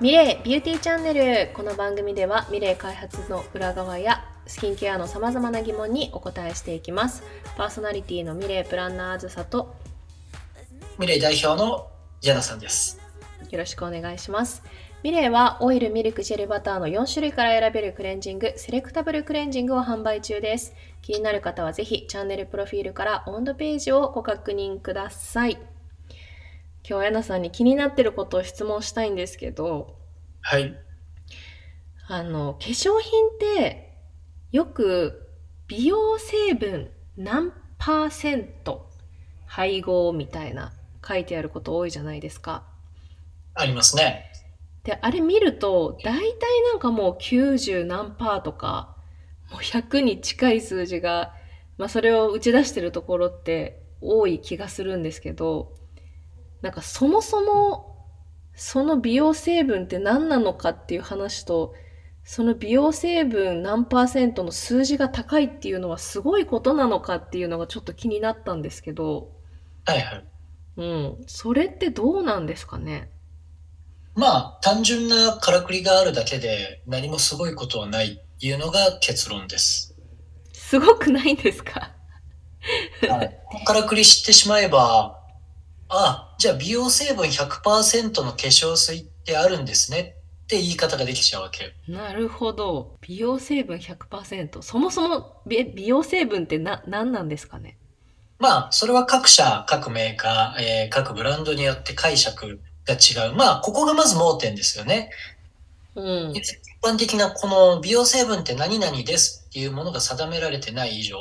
ミレイビューティーチャンネルこの番組ではミレイ開発の裏側やスキンケアのさまざまな疑問にお答えしていきますパーソナリティのミレイプランナーあずさとミレイ代表のヤナさんですよろしくお願いしますミレイはオイル、ミルク、ジェル、バターの4種類から選べるクレンジング、セレクタブルクレンジングを販売中です。気になる方はぜひチャンネルプロフィールから温度ページをご確認ください。今日、ヤナさんに気になってることを質問したいんですけど、はい。あの、化粧品って、よく美容成分何パーセント配合みたいな書いてあること多いじゃないですか。ありますね。で、あれ見ると、大体なんかもう90何パーとか、もう100に近い数字が、まあそれを打ち出してるところって多い気がするんですけど、なんかそもそもその美容成分って何なのかっていう話と、その美容成分何パーセントの数字が高いっていうのはすごいことなのかっていうのがちょっと気になったんですけど。はいはい。うん。それってどうなんですかね？まあ、単純なからくりがあるだけで何もすごいことはないっていうのが結論です。すごくないんですか？はい。からくり知ってしまえば、あ、じゃあ美容成分100%の化粧水ってあるんですねって言い方ができちゃうわけ。なるほど。美容成分100%。そもそも美容成分ってな、何なんですかね？まあ、それは各社、各メーカー、えー、各ブランドによって解釈が違う。まあ、ここがまず盲点ですよね。うん。一般的なこの美容成分って何々ですっていうものが定められてない以上、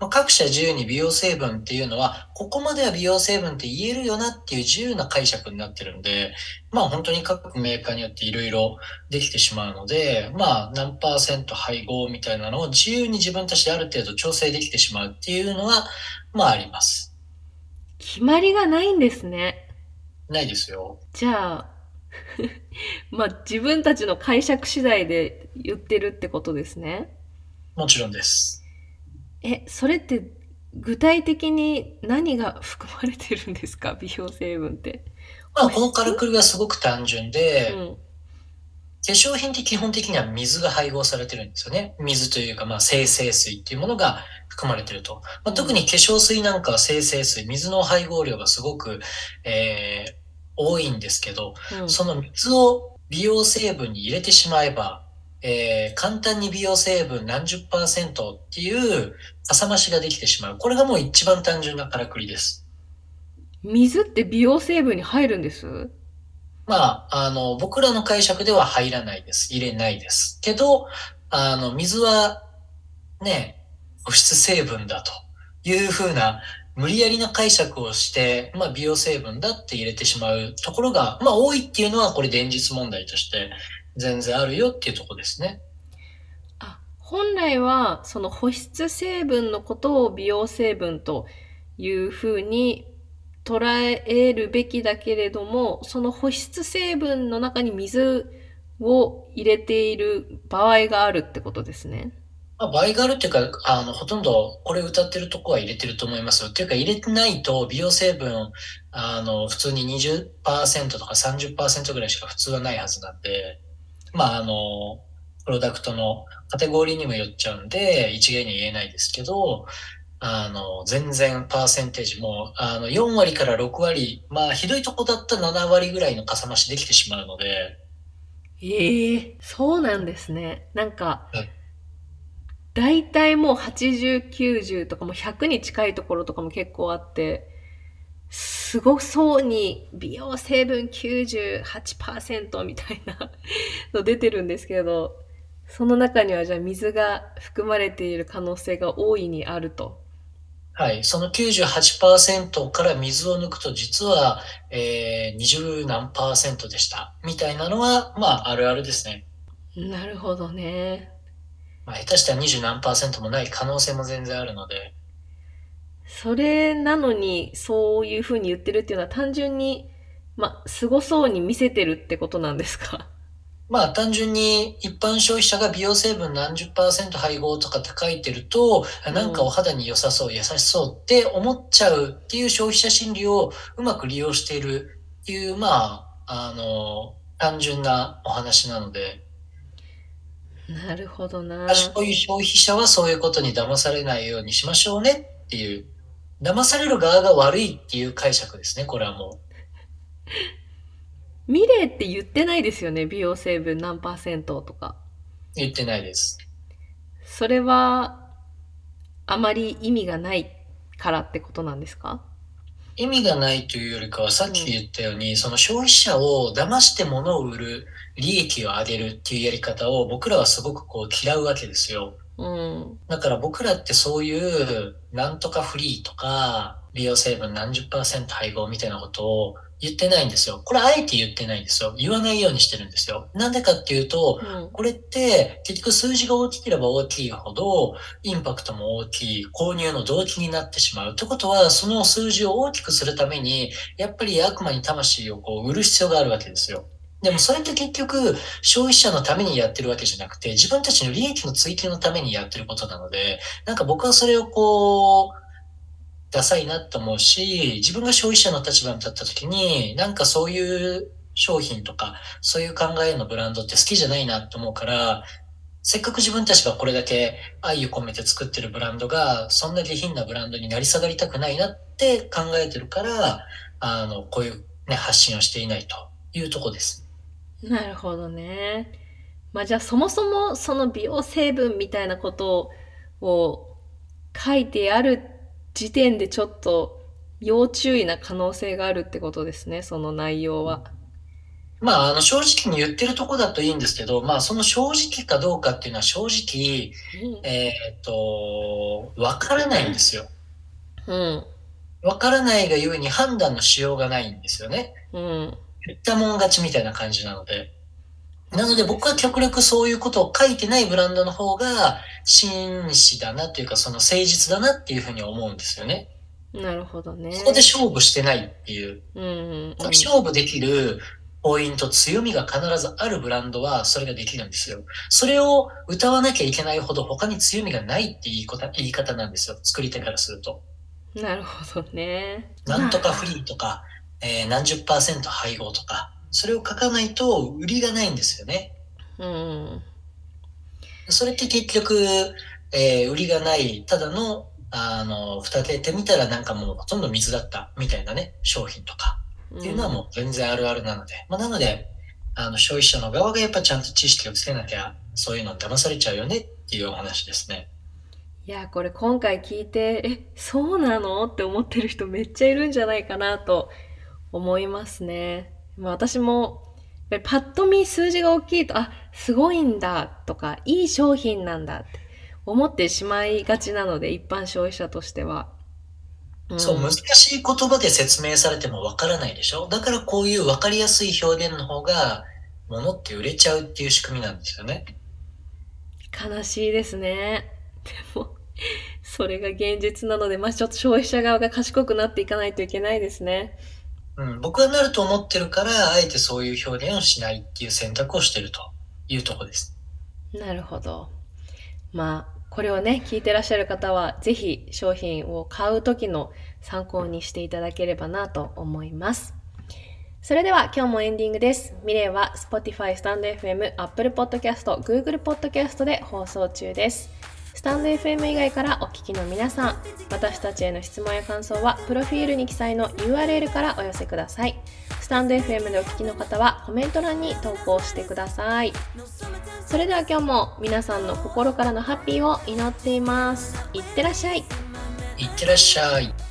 まあ、各社自由に美容成分っていうのは、ここまでは美容成分って言えるよなっていう自由な解釈になってるんで、まあ本当に各メーカーによっていろいろできてしまうので、まあ何パーセント配合みたいなのを自由に自分たちである程度調整できてしまうっていうのは、まああります。決まりがないんですね。ないですよ。じゃあ、まあ自分たちの解釈次第で言ってるってことですね。もちろんです。え、それって具体的に何が含まれてるんですか？美容成分って。まあ、このからくりはすごく単純で、うん、化粧品って基本的には水が配合されてるんですよね。水というか、まあ、生成水っていうものが含まれてると。まあ、特に化粧水なんかは生成水、水の配合量がすごく、えー、多いんですけど、うん、その水を美容成分に入れてしまえば、えー、簡単に美容成分何十パーセントっていう浅増しができてしまう。これがもう一番単純なからくりです。水って美容成分に入るんです？まあ、あの、僕らの解釈では入らないです。入れないです。けど、あの、水は、ね、保湿成分だというふうな、無理やりな解釈をして、まあ、美容成分だって入れてしまうところが、まあ、多いっていうのは、これ現実問題として全然あるよっていうとこですね。あ、本来はその保湿成分のことを美容成分というふうに捉えるべきだけれども、その保湿成分の中に水を入れている場合があるってことですね。まあ、場合があるっていうか、あの、ほとんどこれ歌ってるとこは入れてると思いますよ。っていうか入れてないと美容成分、あの、普通に20%とか30%ぐらいしか普通はないはずなんで、まあ、あの、プロダクトのカテゴリーにもよっちゃうんで、一概に言えないですけど、あの、全然パーセンテージも、あの、4割から6割、まあ、ひどいとこだったら7割ぐらいのかさ増しできてしまうので。ええー、そうなんですね。なんか、大体もう80、90とかも100に近いところとかも結構あって、すごそうに美容成分98%みたいな の出てるんですけど、その中にはじゃあ水が含まれている可能性が大いにあると。はい。その98%から水を抜くと実は、えー、20何パーセントでした。みたいなのは、まあ、あるあるですね。なるほどね。まあ、下手したら20何パーセントもない可能性も全然あるので。それなのに、そういうふうに言ってるっていうのは単純に、まあ、凄そうに見せてるってことなんですか？まあ単純に一般消費者が美容成分何十パーセント配合とかって書いてると、なんかお肌に良さそう、優しそうって思っちゃうっていう消費者心理をうまく利用しているっていう、まあ、あの、単純なお話なので。なるほどな。そういう消費者はそういうことに騙されないようにしましょうねっていう、騙される側が悪いっていう解釈ですね、これはもう。ミレーって言ってないですよね、美容成分何パーセントとか。言ってないです。それは、あまり意味がないからってことなんですか？意味がないというよりかは、さっき言ったように、うん、その消費者を騙して物を売る、利益を上げるっていうやり方を僕らはすごくこう嫌うわけですよ。うん、だから僕らってそういう、なんとかフリーとか、美容成分何十パーセント配合みたいなことを言ってないんですよ。これあえて言ってないんですよ。言わないようにしてるんですよ。なんでかっていうと、うん、これって結局数字が大きければ大きいほど、インパクトも大きい、購入の動機になってしまう。ってことは、その数字を大きくするために、やっぱり悪魔に魂をこう売る必要があるわけですよ。でもそれって結局、消費者のためにやってるわけじゃなくて、自分たちの利益の追求のためにやってることなので、なんか僕はそれをこう、ダサいなと思うし、自分が消費者の立場に立った時に、なんかそういう商品とか、そういう考えのブランドって好きじゃないなと思うから、せっかく自分たちがこれだけ愛を込めて作ってるブランドが、そんな下品なブランドになり下がりたくないなって考えてるから、あの、こういうね、発信をしていないというとこです。なるほどね。まあじゃあそもそもその美容成分みたいなことを書いてある時点でちょっと要注意な可能性があるってことですね、その内容は。まあ、あの、正直に言ってるとこだといいんですけど、まあ、その正直かどうかっていうのは正直、うん、えっ、と、わからないんですよ。うん。わからないがゆえに判断のしようがないんですよね。うん。言ったもん勝ちみたいな感じなので。なので僕は極力そういうことを書いてないブランドの方が真摯だなっていうかその誠実だなっていうふうに思うんですよね。なるほどね。そこで勝負してないっていう。うんうんうん、勝負できるポイント、強みが必ずあるブランドはそれができるんですよ。それを歌わなきゃいけないほど他に強みがないって言い言い方なんですよ。作り手からすると。なるほどね。なんとかフリーとか、えー、何十パーセント配合とか、それを書かないと売りがないんですよね。うん。それって結局、えー、売りがない、ただの、あの、蓋開けてみたらなんかもうほとんど水だったみたいなね、商品とかっていうのはもう全然あるあるなので、うん、まあなので、あの、消費者の側がやっぱちゃんと知識をつけなきゃ、そういうの騙されちゃうよねっていうお話ですね。いや、これ今回聞いて、え、そうなの？って思ってる人めっちゃいるんじゃないかなと思いますね。まあ、私も、パッと見数字が大きいと、あ、すごいんだとか、いい商品なんだって思ってしまいがちなので、一般消費者としては。うん、そう、難しい言葉で説明されてもわからないでしょ？だからこういうわかりやすい表現の方が、物って売れちゃうっていう仕組みなんですよね。悲しいですね。でも、それが現実なので、まあちょっと消費者側が賢くなっていかないといけないですね。うん、僕はなると思ってるから、あえてそういう表現をしないっていう選択をしてるというとこです。なるほど。まあ、これをね、聞いてらっしゃる方は、ぜひ商品を買う時の参考にしていただければなと思います。それでは今日もエンディングです。ミレイは Spotify、StandFM、Apple Podcast、Google Podcast で放送中です。スタンド FM 以外からお聞きの皆さん、私たちへの質問や感想は、プロフィールに記載の URL からお寄せください。スタンド FM でお聞きの方は、コメント欄に投稿してください。それでは今日も皆さんの心からのハッピーを祈っています。いってらっしゃい。いってらっしゃい。